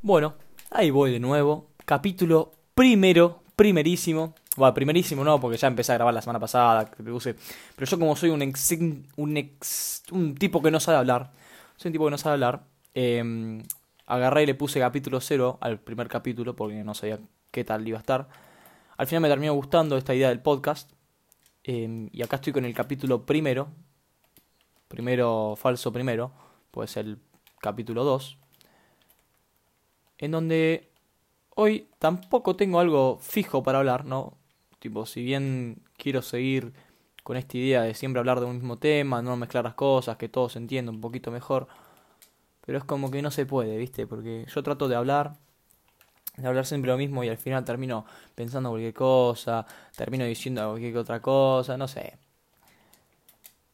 Bueno, ahí voy de nuevo. Capítulo primero, primerísimo. Bueno, primerísimo no, porque ya empecé a grabar la semana pasada. Pero yo como soy un ex, un ex, un tipo que no sabe hablar, soy un tipo que no sabe hablar, eh, agarré y le puse capítulo cero al primer capítulo porque no sabía qué tal iba a estar. Al final me terminó gustando esta idea del podcast. Eh, y acá estoy con el capítulo primero. Primero, falso primero. Pues el capítulo 2 en donde hoy tampoco tengo algo fijo para hablar, ¿no? Tipo, si bien quiero seguir con esta idea de siempre hablar de un mismo tema, no mezclar las cosas, que todo se entienda un poquito mejor, pero es como que no se puede, ¿viste? Porque yo trato de hablar, de hablar siempre lo mismo y al final termino pensando cualquier cosa, termino diciendo cualquier otra cosa, no sé.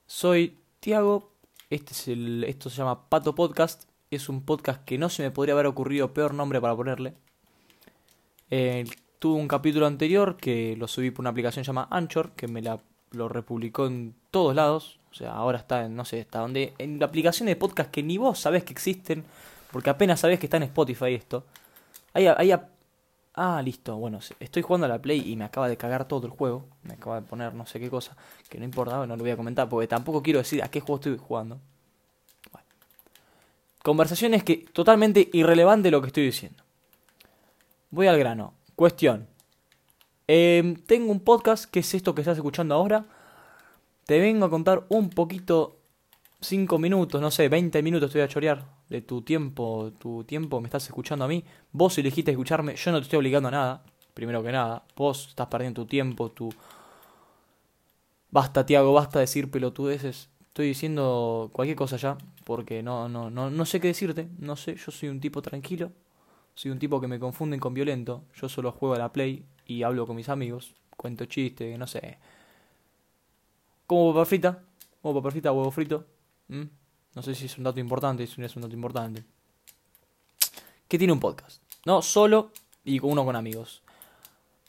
Soy Tiago, este es el, esto se llama Pato Podcast es un podcast que no se me podría haber ocurrido peor nombre para ponerle. Eh, tuve un capítulo anterior que lo subí por una aplicación llamada Anchor, que me la, lo republicó en todos lados. O sea, ahora está en, no sé, está donde. En la aplicación de podcast que ni vos sabés que existen, porque apenas sabés que está en Spotify esto. Ahí, ahí, ah, listo. Bueno, estoy jugando a la Play y me acaba de cagar todo el juego. Me acaba de poner no sé qué cosa, que no importa, no lo voy a comentar, porque tampoco quiero decir a qué juego estoy jugando. Conversaciones que totalmente irrelevante lo que estoy diciendo. Voy al grano. Cuestión. Em, tengo un podcast que es esto que estás escuchando ahora. Te vengo a contar un poquito, 5 minutos, no sé, 20 minutos voy a chorear de tu tiempo, tu tiempo me estás escuchando a mí. Vos elegiste escucharme, yo no te estoy obligando a nada, primero que nada. Vos estás perdiendo tu tiempo, tu... Basta, Tiago, basta decir pelotudeces. Estoy diciendo cualquier cosa ya, porque no, no, no, no sé qué decirte, no sé, yo soy un tipo tranquilo, soy un tipo que me confunden con violento, yo solo juego a la Play y hablo con mis amigos, cuento chistes, no sé. Como papa frita, como papa frita, huevo frito. No sé si es un dato importante, si no es un dato importante. ¿Qué tiene un podcast? No, solo y uno con amigos.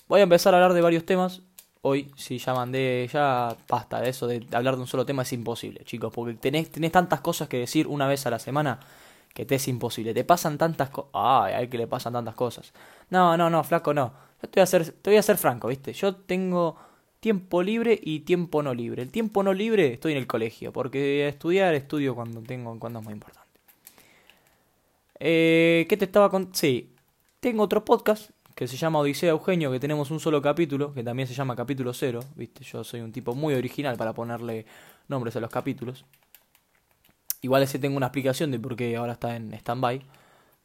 Voy a empezar a hablar de varios temas hoy, si ya mandé, ya basta de eso, de hablar de un solo tema es imposible, chicos, porque tenés, tantas cosas que decir una vez a la semana que te es imposible. Te pasan tantas cosas. Ay, hay que le pasan tantas cosas. No, no, no, flaco, no. Yo te voy a ser, te voy a ser franco, ¿viste? Yo tengo tiempo libre y tiempo no libre. El tiempo no libre estoy en el colegio, porque estudiar estudio cuando tengo, cuando es muy importante. Eh, ¿Qué te estaba con? Sí, tengo otro podcast que se llama Odisea Eugenio, que tenemos un solo capítulo, que también se llama capítulo cero, ¿viste? Yo soy un tipo muy original para ponerle nombres a los capítulos. Igual ese tengo una explicación de por qué ahora está en stand-by.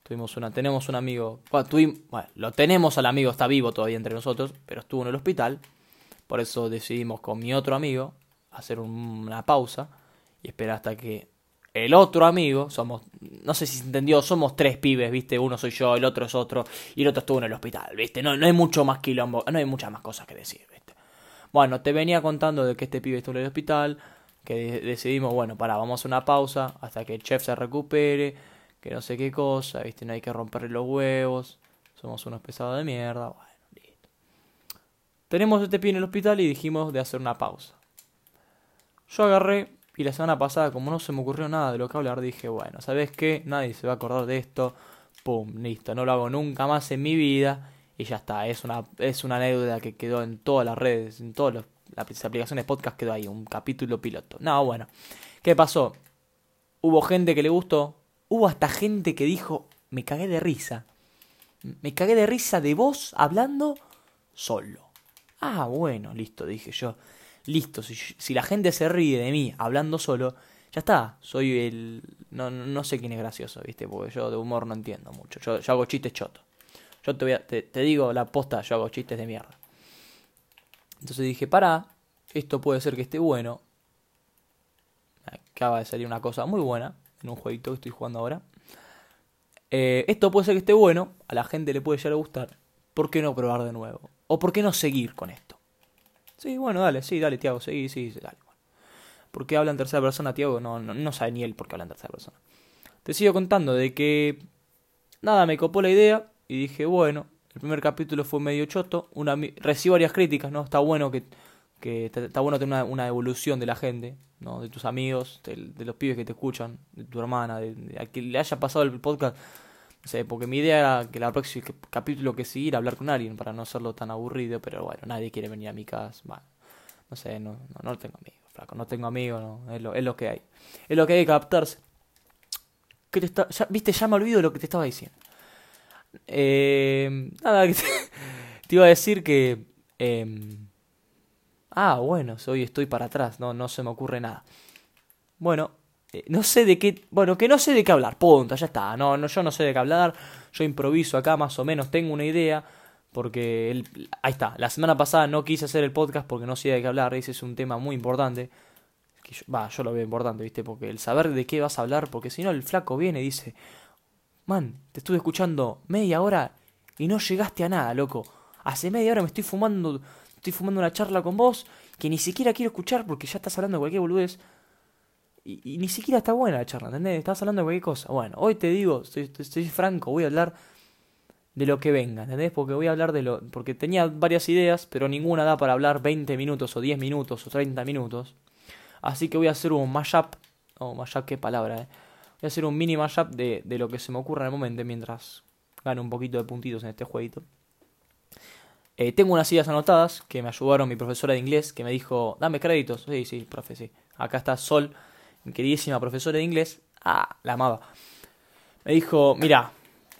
Tuvimos una, tenemos un amigo, bueno, bueno, lo tenemos al amigo, está vivo todavía entre nosotros, pero estuvo en el hospital. Por eso decidimos con mi otro amigo hacer una pausa y esperar hasta que el otro amigo, somos, no sé si se entendió, somos tres pibes, ¿viste? Uno soy yo, el otro es otro, y el otro estuvo en el hospital, ¿viste? No, no hay mucho más quilombo, no hay muchas más cosas que decir, ¿viste? Bueno, te venía contando de que este pibe estuvo en el hospital, que decidimos, bueno, para, vamos a una pausa hasta que el chef se recupere, que no sé qué cosa, ¿viste? No hay que romperle los huevos, somos unos pesados de mierda, bueno, listo. Tenemos este pibe en el hospital y dijimos de hacer una pausa. Yo agarré y la semana pasada, como no se me ocurrió nada de lo que hablar, dije, bueno, ¿sabes qué? Nadie se va a acordar de esto. Pum, listo, no lo hago nunca más en mi vida. Y ya está, es una, es una anécdota que quedó en todas las redes, en todas las aplicaciones podcast quedó ahí, un capítulo piloto. No, bueno, ¿qué pasó? Hubo gente que le gustó, hubo hasta gente que dijo, me cagué de risa. Me cagué de risa de vos hablando solo. Ah, bueno, listo, dije yo listo, si, la gente se ríe de mí hablando solo, ya está, soy el... No, no sé quién es gracioso, ¿viste? Porque yo de humor no entiendo mucho, yo, hago chistes chotos. Yo te, voy a, te, digo la posta, yo hago chistes de mierda. Entonces dije, para, esto puede ser que esté bueno. Acaba de salir una cosa muy buena en un jueguito que estoy jugando ahora. Eh, esto puede ser que esté bueno, a la gente le puede llegar a gustar. ¿Por qué no probar de nuevo? ¿O por qué no seguir con esto? Sí, bueno, dale, sí, dale, Tiago, sí, sí, dale. ¿Por qué habla en tercera persona, Tiago? No, no, no sabe ni él por qué habla en tercera persona. Te sigo contando de que. Nada, me copó la idea y dije, bueno, el primer capítulo fue medio choto. Una, recibo varias críticas, ¿no? Está bueno que. que está, bueno tener una, evolución de la gente, ¿no? De tus amigos, de, los pibes que te escuchan, de tu hermana, de, a quien le haya pasado el podcast. O sea, porque mi idea era que el próximo capítulo que seguir hablar con alguien para no hacerlo tan aburrido, pero bueno, nadie quiere venir a mi casa. Bueno, no sé, no, no, tengo amigos, flaco, no tengo amigos, no, es lo, es lo que hay. Es lo que hay que captarse. ¿Qué te está, ya, Viste, ya me olvido de lo que te estaba diciendo. Eh, nada, te, te, iba a decir que... Eh, ah, bueno, hoy estoy para atrás, no, no se me ocurre nada. Bueno, eh, no sé de qué, bueno, que no sé de qué hablar, punto, ya está, no, no, yo no sé de qué hablar, yo improviso acá más o menos, tengo una idea, porque el, ahí está, la semana pasada no quise hacer el podcast porque no sé de qué hablar, ese es un tema muy importante, que va, yo, lo veo importante, viste, porque el saber de qué vas a hablar, porque si no el flaco viene y dice, man, te estuve escuchando media hora y no llegaste a nada, loco, hace media hora me estoy fumando, estoy fumando una charla con vos que ni siquiera quiero escuchar porque ya estás hablando de cualquier boludez, y, ni siquiera está buena la charla, ¿entendés? Estás hablando de cualquier cosa. Bueno, hoy te digo, estoy, franco, voy a hablar de lo que venga, ¿entendés? Porque voy a hablar de lo... Porque tenía varias ideas, pero ninguna da para hablar 20 minutos o 10 minutos o 30 minutos. Así que voy a hacer un mashup. Oh, mashup, qué palabra, ¿eh? Voy a hacer un mini mashup de, de lo que se me ocurra en el momento mientras gano un poquito de puntitos en este jueguito. Eh, tengo unas ideas anotadas que me ayudaron mi profesora de inglés, que me dijo, dame créditos. Sí, sí, profe, sí. Acá está Sol mi queridísima profesora de inglés, ah, la amaba, me dijo, mira,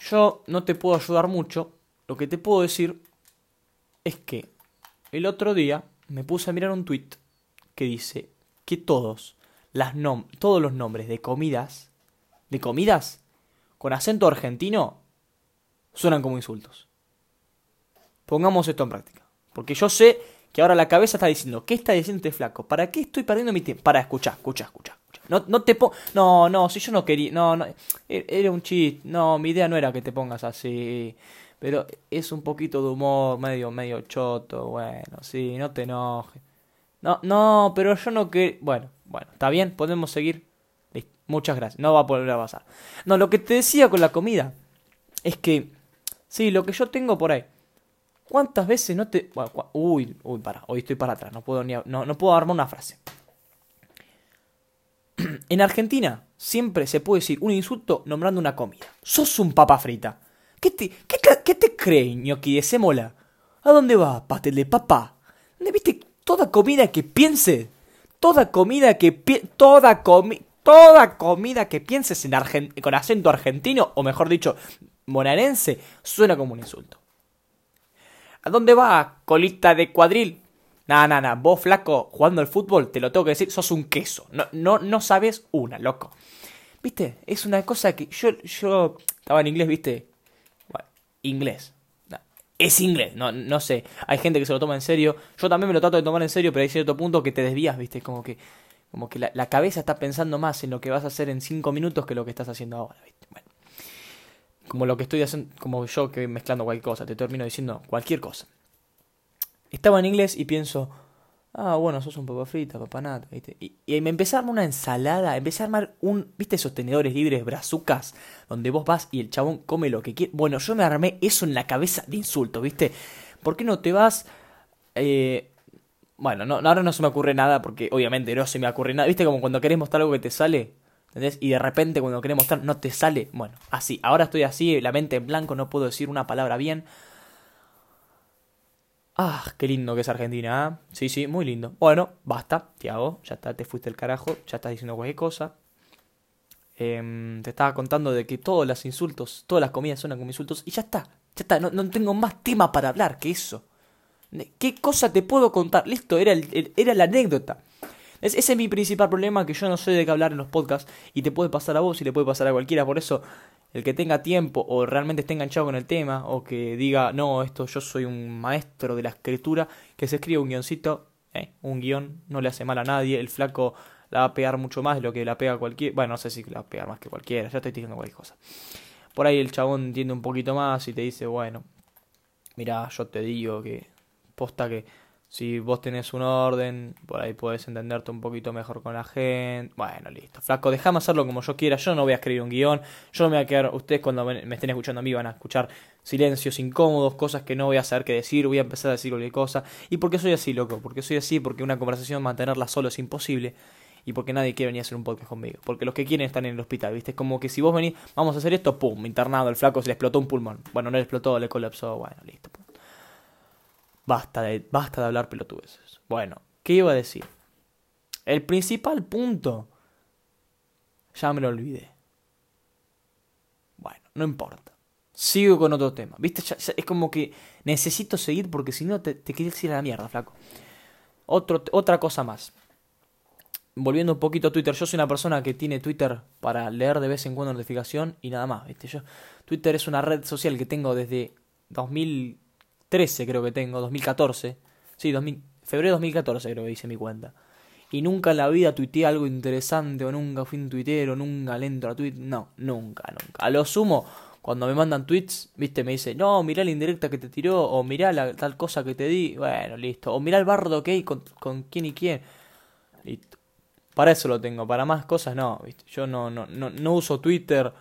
yo no te puedo ayudar mucho, lo que te puedo decir es que el otro día me puse a mirar un tweet que dice que todos, las nom todos los nombres de comidas, de comidas con acento argentino, suenan como insultos. Pongamos esto en práctica. Porque yo sé que ahora la cabeza está diciendo, ¿qué está diciendo este flaco? ¿Para qué estoy perdiendo mi tiempo? Para escuchar, escuchar, escuchar. No, no te po No, no, si yo no quería. No, no. E-, era un chiste. No, mi idea no era que te pongas así. Pero es un poquito de humor, medio, medio choto. Bueno, sí, no te enojes. No, no, pero yo no que. Bueno, bueno, está bien, podemos seguir. Listo. Muchas gracias. No va a volver a pasar. No, lo que te decía con la comida es que. Sí, lo que yo tengo por ahí. ¿Cuántas veces no te.? uy, uy, para. Hoy estoy para atrás. No puedo ni. No, no puedo armar una frase. en Argentina siempre se puede decir un insulto nombrando una comida. Sos un papa frita. ¿Qué te, qué, qué te crees, ñoqui de semola? ¿A dónde va, pastel de papa? ¿Dónde viste toda comida que piense? Toda comida que toda toda comida que pienses en con acento argentino, o mejor dicho, monarense, suena como un insulto. ¿A dónde va, colita de cuadril? Nah, nah, nah. Vos, flaco, jugando al fútbol, te lo tengo que decir, sos un queso. No, no, no sabes una, loco. ¿Viste? Es una cosa que yo, yo estaba en inglés, ¿viste? Inglés. es inglés, no, no sé. Hay gente que se lo toma en serio. Yo también me lo trato de tomar en serio, pero hay cierto punto que te desvías, ¿viste? Como que, como que la, cabeza está pensando más en lo que vas a hacer en cinco minutos que lo que estás haciendo ahora, ¿viste? Bueno. Como lo que estoy haciendo, como yo que mezclando cualquier cosa, te termino diciendo cualquier cosa estaba en inglés y pienso, ah, bueno, sos un papa frita, papanata, ¿viste? Y, me empecé a armar una ensalada, empecé a armar un, ¿viste esos tenedores libres, brazucas, donde vos vas y el chabón come lo que quiere? Bueno, yo me armé eso en la cabeza de insulto, ¿viste? ¿Por qué no te vas... Eh, bueno, no, ahora no se me ocurre nada porque obviamente no se me ocurre nada. ¿Viste como cuando querés mostrar algo que te sale? ¿Entendés? Y de repente cuando querés mostrar no te sale. Bueno, así. Ahora estoy así, la mente en blanco, no puedo decir una palabra bien. Ah, qué lindo que es Argentina, ¿eh? Sí, sí, muy lindo. Bueno, basta, Tiago, ya está, te fuiste el carajo, ya estás diciendo cualquier cosa. Em, te estaba contando de que todos los insultos, todas las comidas son como insultos, y ya está, ya está, no, tengo más tema para hablar que eso. ¿Qué cosa te puedo contar? Listo, era, era la anécdota. ese es mi principal problema, que yo no sé de qué hablar en los podcasts, y te puede pasar a vos y le puede pasar a cualquiera, por eso el que tenga tiempo o realmente esté enganchado con el tema o que diga, no, esto yo soy un maestro de la escritura, que se escriba un guioncito, eh, un guion no le hace mal a nadie, el flaco la va a pegar mucho más de lo que la pega cualquier, bueno, no sé si la va a pegar más que cualquiera, ya estoy diciendo cualquier cosa. Por ahí el chabón entiende un poquito más y te dice, bueno, mira, yo te digo que posta que si vos tenés un orden, por ahí puedes entenderte un poquito mejor con la gente. Bueno, listo. Flaco, déjame hacerlo como yo quiera. Yo no voy a escribir un guion. Yo no me voy a quedar. Ustedes cuando me estén escuchando a mí van a escuchar silencios incómodos, cosas que no voy a saber qué decir. Voy a empezar a decir cualquier cosa. ¿Y por qué soy así, loco? Porque soy así, porque una conversación mantenerla solo es imposible. y porque nadie quiere venir a hacer un podcast conmigo. Porque los que quieren están en el hospital, ¿viste? Es como que si vos venís, vamos a hacer esto, pum, internado, el flaco se le explotó un pulmón. Bueno, no le explotó, le colapsó, bueno, listo. Basta de, basta de hablar pelotudeces. Bueno, ¿qué iba a decir? El principal punto, ya me lo olvidé. Bueno, no importa. Sigo con otro tema. ¿Viste? es como que necesito seguir porque si no te, te quieres ir a la mierda, flaco. Otra cosa más volviendo un poquito a Twitter, yo soy una persona que tiene Twitter para leer de vez en cuando notificación y nada más, ¿viste? Yo, Twitter es una red social que tengo desde 2013, creo que tengo, 2014. Sí, 2000, febrero de 2014 creo que hice mi cuenta. Y nunca en la vida tuiteé algo interesante, o nunca fui un tuitero, nunca le entro a tweet. No, nunca, nunca. A lo sumo, cuando me mandan tweets, viste, me dice, no, mirá la indirecta que te tiró, o mirá la tal cosa que te di. Bueno, listo. O mirá el bardo que hay con, con quién y quién. Listo. Para eso lo tengo, para más cosas no, ¿viste? Yo no, no, no, no uso Twitter.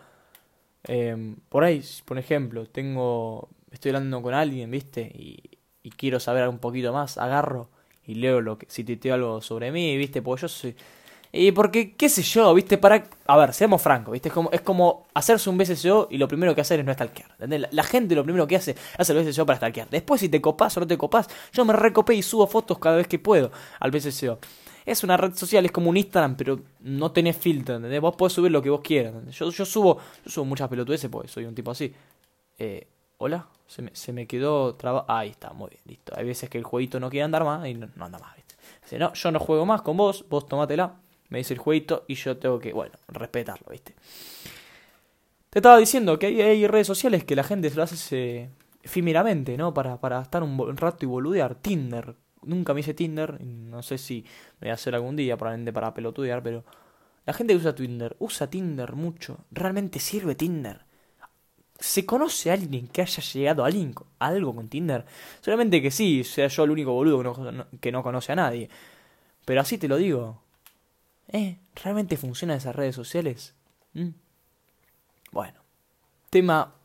Em, por ahí, por ejemplo, tengo. Estoy hablando con alguien, ¿viste? Y, y quiero saber un poquito más, agarro y leo lo que. Si tuiteo algo sobre mí, ¿viste? Porque yo soy. Y porque, qué sé yo, ¿viste? Para. A ver, seamos francos, ¿viste? Es como, es como hacerse un BSCO y lo primero que hacer es no stalkear. ¿entendés? La, gente lo primero que hace hace el BSCO para stalkear. Después, si te copás o no te copás, yo me recopé y subo fotos cada vez que puedo al BSCO es una red social, es como un Instagram, pero no tenés filtro, ¿entendés? Vos podés subir lo que vos quieras, Yo, yo subo, yo subo muchas pelotudeces porque soy un tipo así. Eh, Hola, se me, se me quedó trabado. Ahí está, muy bien, listo. Hay veces que el jueguito no quiere andar más y no, anda más, ¿viste? Dice, no, yo no juego más con vos, vos tomátela, me dice el jueguito y yo tengo que, bueno, respetarlo, ¿viste? Te estaba diciendo que hay, redes sociales que la gente lo hace efímeramente, ¿no? Para, para estar un rato y boludear. Tinder, nunca me hice Tinder, no sé si me voy a hacer algún día, probablemente para pelotudear, pero la gente que usa Tinder, usa Tinder mucho, realmente sirve Tinder. ¿Se conoce a alguien que haya llegado a, alguien, algo con Tinder? Solamente que sí, sea yo el único boludo que no, conoce a nadie. Pero así te lo digo. ¿Eh? ¿Realmente funcionan esas redes sociales? ¿Mm? Bueno. Tema...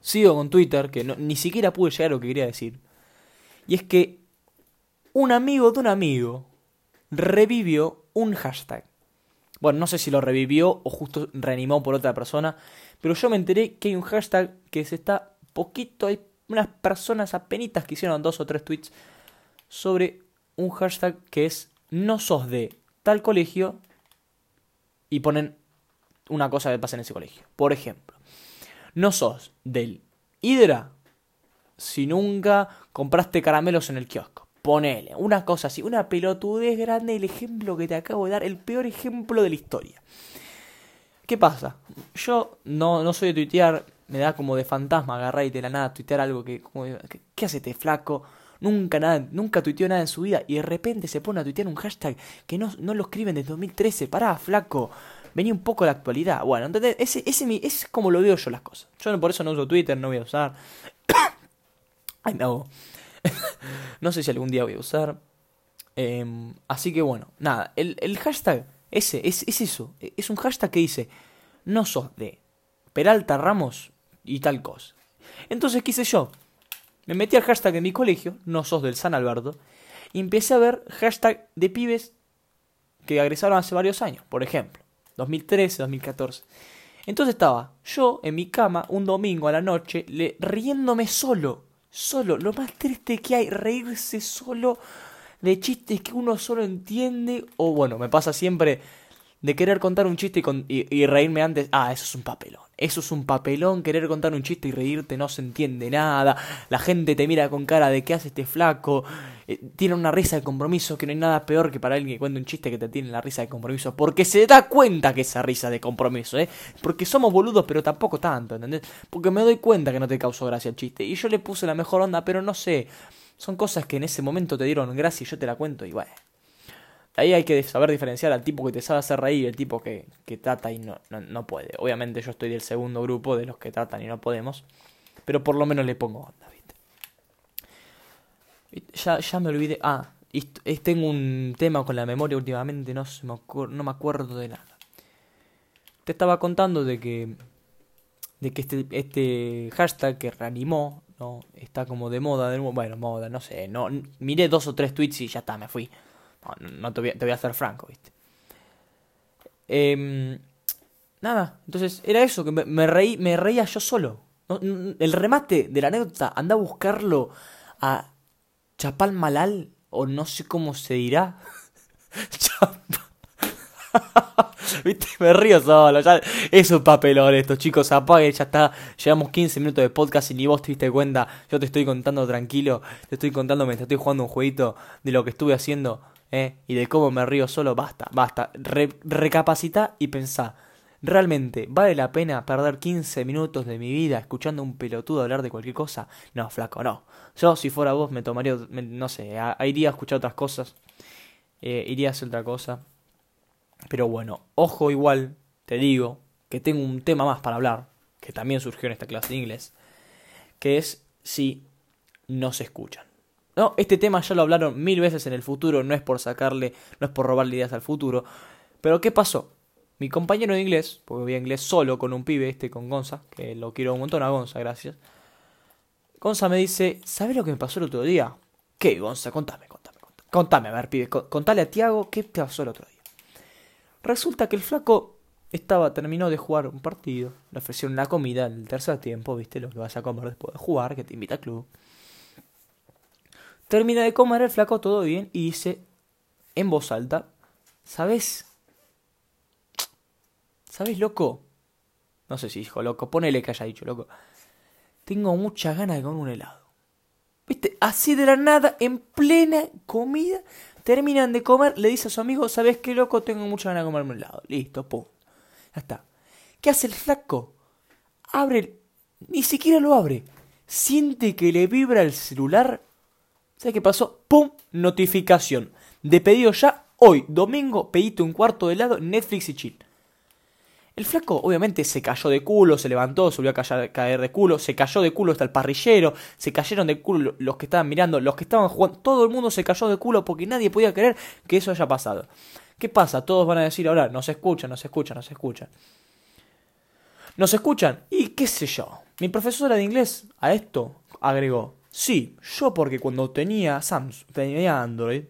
Sigo con Twitter, que ni siquiera pude llegar a lo que quería decir. Y es que un amigo de un amigo revivió un hashtag. Bueno, no sé si lo revivió o justo reanimó por otra persona, pero yo me enteré que hay un hashtag que se está poquito, hay unas personas apenitas que hicieron dos o tres tweets sobre un hashtag que es no sos de tal colegio y ponen una cosa que pasa en ese colegio. Por ejemplo, no sos del Hidra si nunca compraste caramelos en el kiosco. Ponele, una cosa así, una pelotudez grande, el ejemplo que te acabo de dar, el peor ejemplo de la historia. ¿Qué pasa? Yo no, no soy de tuitear, me da como de fantasma agarrar y de la nada tuitear algo que, como, ¿qué hace este flaco? Nunca nada, nunca tuiteó nada en su vida y de repente se pone a tuitear un hashtag que no, no lo escriben desde 2013. Pará, flaco. Venía un poco la actualidad. Bueno, entonces ese, ese, es como lo veo yo las cosas. Yo por eso no uso Twitter, no voy a usar. Ay, me hago. no sé si algún día voy a usar. Em, así que bueno, nada, el, el hashtag ese es, es, eso. Es un hashtag que dice, no sos de Peralta Ramos y tal cosa. Entonces, ¿qué hice yo? Me metí al hashtag en mi colegio, no sos del San Alberto, y empecé a ver hashtag de pibes que agresaron hace varios años, por ejemplo, 2013, 2014. Entonces estaba yo en mi cama un domingo a la noche le, riéndome solo solo. Lo más triste que hay, reírse solo de chistes que uno solo entiende. O bueno, me pasa siempre de querer contar un chiste y, reírme antes. Ah, eso es un papelón. Eso es un papelón, querer contar un chiste y reírte no se entiende nada. La gente te mira con cara de qué hace este flaco. Eh, tiene una risa de compromiso que no hay nada peor que para alguien que cuente un chiste que te tiene la risa de compromiso. Porque se da cuenta que esa risa de compromiso, ¿eh? Porque somos boludos, pero tampoco tanto, ¿entendés? Porque me doy cuenta que no te causó gracia el chiste. Y yo le puse la mejor onda, pero no sé. Son cosas que en ese momento te dieron gracia y yo te la cuento y bueno. Ahí hay que saber diferenciar al tipo que te sabe hacer reír y el tipo que, que trata y no, no, puede. Obviamente yo estoy del segundo grupo de los que tratan y no podemos. Pero por lo menos le pongo onda, ¿viste? Ya, ya me olvidé. Ah, tengo un tema con la memoria últimamente, no, me no me acuerdo de nada. Te estaba contando de que. De que este, este hashtag que reanimó, ¿no? Está como de moda, de bueno, moda, no sé, no, miré dos o tres tweets y ya está, me fui. No, te, voy a, te voy a hacer franco, ¿viste? Em, nada, entonces era eso, que me, reí, me reía yo solo. el remate de la anécdota, anda a buscarlo a Chapal Malal, o no sé cómo se dirá. ¿Viste? Me río solo. Ya, es un papelón esto, chicos. Apague, ya está. Llevamos 15 minutos de podcast y ni vos te diste cuenta. Yo te estoy contando tranquilo. Te estoy contando mientras estoy jugando un jueguito de lo que estuve haciendo. ¿Eh? Y de cómo me río solo. Basta, basta. recapacita y pensá. ¿Realmente vale la pena perder 15 minutos de mi vida escuchando a un pelotudo hablar de cualquier cosa? No, flaco, no. Yo, si fuera vos, me tomaría, no sé, iría a escuchar otras cosas. Eh, iría a hacer otra cosa. Pero bueno, ojo igual, te digo, que tengo un tema más para hablar, que también surgió en esta clase de inglés, que es si no se escuchan. No, este tema ya lo hablaron mil veces en el futuro, no es por sacarle, no es por robarle ideas al futuro. Pero ¿qué pasó? Mi compañero de inglés, porque voy a inglés solo con un pibe, este con Gonza, que lo quiero un montón a Gonza, gracias. Gonza me dice, ¿sabes lo que me pasó el otro día? ¿Qué, Gonza? Contame, contame, contame. Contame, a ver, pibe, contale a Tiago qué te pasó el otro día. Resulta que el flaco estaba, terminó de jugar un partido, le ofrecieron la comida en el tercer tiempo, viste, lo que vas a comer después de jugar, que te invita al club. Termina de comer el flaco todo bien y dice en voz alta, ¿sabes? ¿Sabes, loco? No sé si dijo loco, ponele que haya dicho loco. Tengo muchas ganas de comer un helado. ¿Viste? Así de la nada, en plena comida, Terminan de comer, le dice a su amigo, ¿sabes qué loco? Tengo mucha ganas de comerme un helado. Listo, pum. Ya está. ¿Qué hace el flaco? Abre, ni siquiera lo abre. Siente que le vibra el celular. ¿Sabes qué pasó? ¡Pum! Notificación. De pedido ya hoy, domingo, pedite un cuarto de helado, Netflix y chill. El flaco obviamente se cayó de culo, se levantó, se volvió a caer de culo, se cayó de culo hasta el parrillero, se cayeron de culo los que estaban mirando, los que estaban jugando, todo el mundo se cayó de culo porque nadie podía creer que eso haya pasado. ¿Qué pasa? Todos van a decir ahora, no se escuchan, no se escuchan, no se escuchan. ¿No se escuchan? Y qué sé yo. Mi profesora de inglés a esto agregó, sí, yo porque cuando tenía Samsung, tenía Android,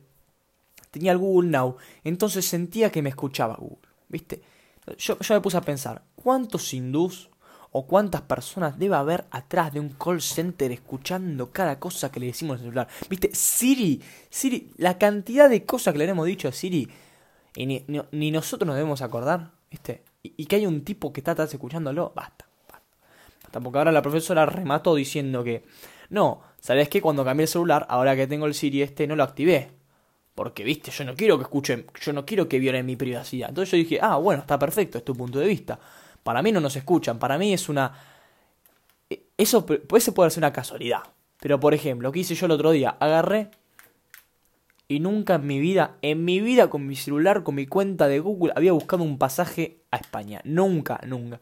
tenía el Google Now, entonces sentía que me escuchaba Google, ¿viste? yo, me puse a pensar, ¿cuántos hindús o cuántas personas debe haber atrás de un call center escuchando cada cosa que le decimos en el celular? ¿Viste? Siri, Siri, la cantidad de cosas que le hemos dicho a Siri y ni, nosotros nos debemos acordar, ¿viste? Y, que hay un tipo que está atrás escuchándolo, basta, basta. Tampoco ahora la profesora remató diciendo que, no, ¿sabes qué? Cuando cambié el celular, ahora que tengo el Siri este, no lo activé. Porque, viste, yo no quiero que escuchen, yo no quiero que violen mi privacidad. Entonces yo dije, ah, bueno, está perfecto, es tu punto de vista. Para mí no nos escuchan, para mí es una... E, eso, eso puede ser una casualidad. Pero, por ejemplo, lo que hice yo el otro día, agarré y nunca en mi vida, en mi vida con mi celular, con mi cuenta de Google, había buscado un pasaje a España. Nunca, nunca.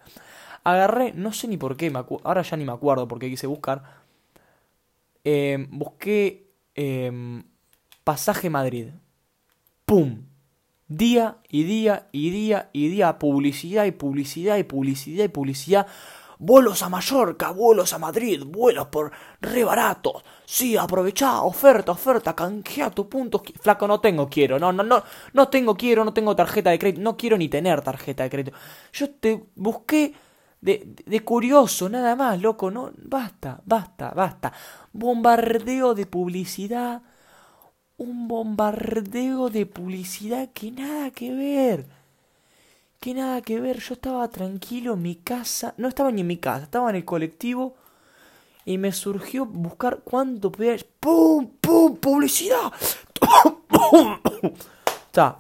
Agarré, no sé ni por qué, ahora ya ni me acuerdo por qué quise buscar. Eh, busqué em, Pasaje Madrid. ¡Pum! Día y día y día y día, publicidad y publicidad y publicidad y publicidad. Vuelos a Mallorca, vuelos a Madrid, vuelos por re baratos. Sí, aprovechá, oferta, oferta, canjea tu puntos. Flaco, no tengo, quiero. No, no, no, no tengo, quiero, no tengo tarjeta de crédito. No quiero ni tener tarjeta de crédito. Yo te busqué de, curioso, nada más, loco. No, basta, basta, basta. Bombardeo de publicidad un bombardeo de publicidad que nada que ver. Que nada que ver. Yo estaba tranquilo en mi casa. No estaba ni en mi casa, estaba en el colectivo. Y me surgió buscar cuánto podía. ¡Pum! ¡Pum! ¡Publicidad! Está.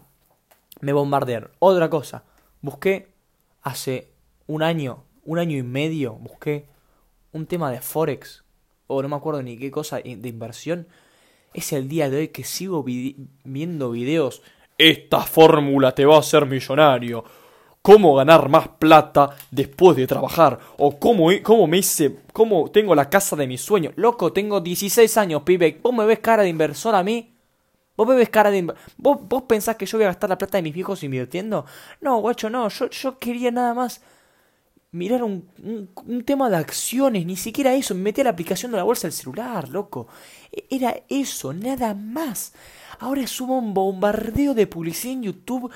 Me bombardearon. Otra cosa. Busqué hace un año, un año y medio. Busqué un tema de Forex. O no me acuerdo ni qué cosa de inversión es el día de hoy que sigo viendo videos. Esta fórmula te va a hacer millonario. Cómo ganar más plata después de trabajar. O cómo, cómo me hice. Cómo tengo la casa de mis sueños. Loco, tengo 16 años, pibe. ¿Vos me ves cara de inversor a mí? ¿Vos me ves cara de ¿Vos, ¿Vos pensás que yo voy a gastar la plata de mis viejos invirtiendo? No, guacho, no. Yo, yo quería nada más mirar un, un, tema de acciones, ni siquiera eso, me metí a la aplicación de la bolsa del celular, loco. E, era eso, nada más. Ahora subo un bombardeo de publicidad en YouTube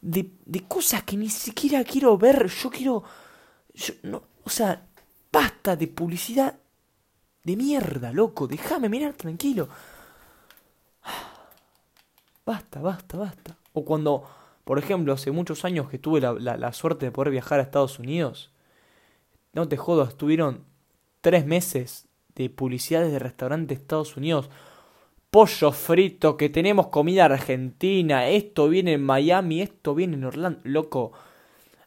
de, de cosas que ni siquiera quiero ver. Yo quiero. Yo, no, o sea, basta de publicidad de mierda, loco. Déjame mirar tranquilo. Basta, basta, basta. O cuando, por ejemplo, hace muchos años que tuve la, la, suerte de poder viajar a Estados Unidos. No te jodo, estuvieron tres meses de publicidades de restaurantes de Estados Unidos pollo frito, que tenemos comida argentina, esto viene en Miami, esto viene en Orlando, loco.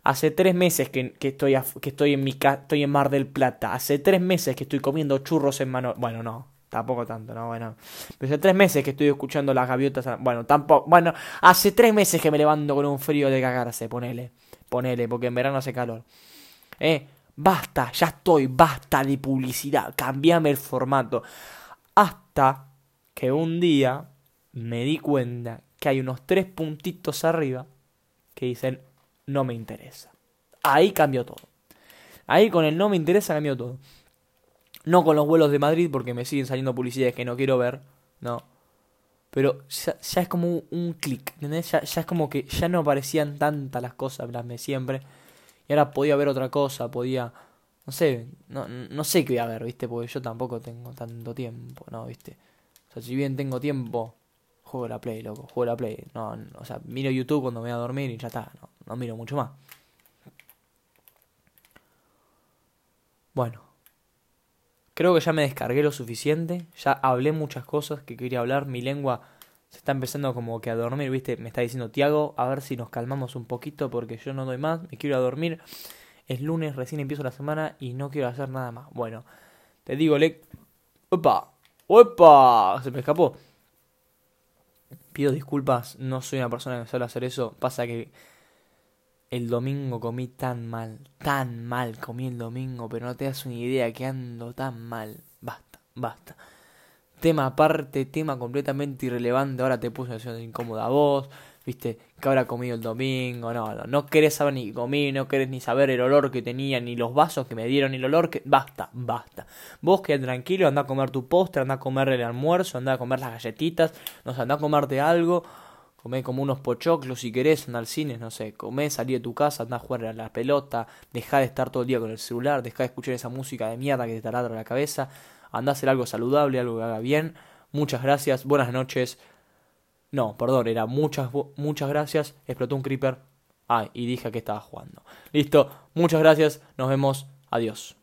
Hace tres meses que, estoy, que estoy, en mi estoy en Mar del Plata. Hace tres meses que estoy comiendo churros en mano. Bueno, no, tampoco tanto, no, bueno. Pero hace tres meses que estoy escuchando las gaviotas. Bueno, tampoco. Bueno, hace tres meses que me levanto con un frío de cagarse, ponele. Ponele, porque en verano hace calor. Eh, basta, ya estoy, basta de publicidad. Cambiame el formato. Hasta que un día me di cuenta que hay unos tres puntitos arriba que dicen no me interesa. Ahí cambió todo. Ahí con el no me interesa cambió todo. No con los vuelos de Madrid porque me siguen saliendo publicidades que no quiero ver, no. Pero ya, es como un, clic, ¿entendés? Ya, es como que ya no aparecían tantas las cosas, las de siempre. Y ahora podía ver otra cosa, podía... No sé, no, no sé qué voy a ver, ¿viste? Porque yo tampoco tengo tanto tiempo, ¿no? ¿Viste? O sea, si bien tengo tiempo, juego la Play, loco, juego la Play. No, o sea, miro YouTube cuando me voy a dormir y ya está, no, no miro mucho más. Bueno, creo que ya me descargué lo suficiente, ya hablé muchas cosas que quería hablar, mi lengua se está empezando como que a dormir, viste, me está diciendo Tiago, a ver si nos calmamos un poquito porque yo no doy más, me quiero ir a dormir. Es lunes, recién empiezo la semana y no quiero hacer nada más. Bueno, te digo, le... Opa, ¡Opa! Se me escapó. Pido disculpas, no soy una persona que suele hacer eso. Pasa que el domingo comí tan mal, tan mal comí el domingo, pero no te das una idea que ando tan mal. Basta, basta. Tema aparte, tema completamente irrelevante. Ahora te puse una situación incómoda a vos viste, que habrá comido el domingo, no, no, no querés saber ni comí, no querés ni saber el olor que tenía, ni los vasos que me dieron, ni el olor que... Basta, basta. Vos quedate tranquilo, anda a comer tu postre, anda a comer el almuerzo, anda a comer las galletitas, no sé, anda a comerte algo, comé como unos pochoclos si querés, anda al cine, no sé, comé, salí de tu casa, anda a jugar a la pelota, deja de estar todo el día con el celular, deja de escuchar esa música de mierda que te taladra la cabeza, anda a hacer algo saludable, algo que haga bien. Muchas gracias, buenas noches. No, perdón, era muchas, muchas gracias. Explotó un creeper. Ah, y dije que estaba jugando. Listo, muchas gracias. Nos vemos. Adiós.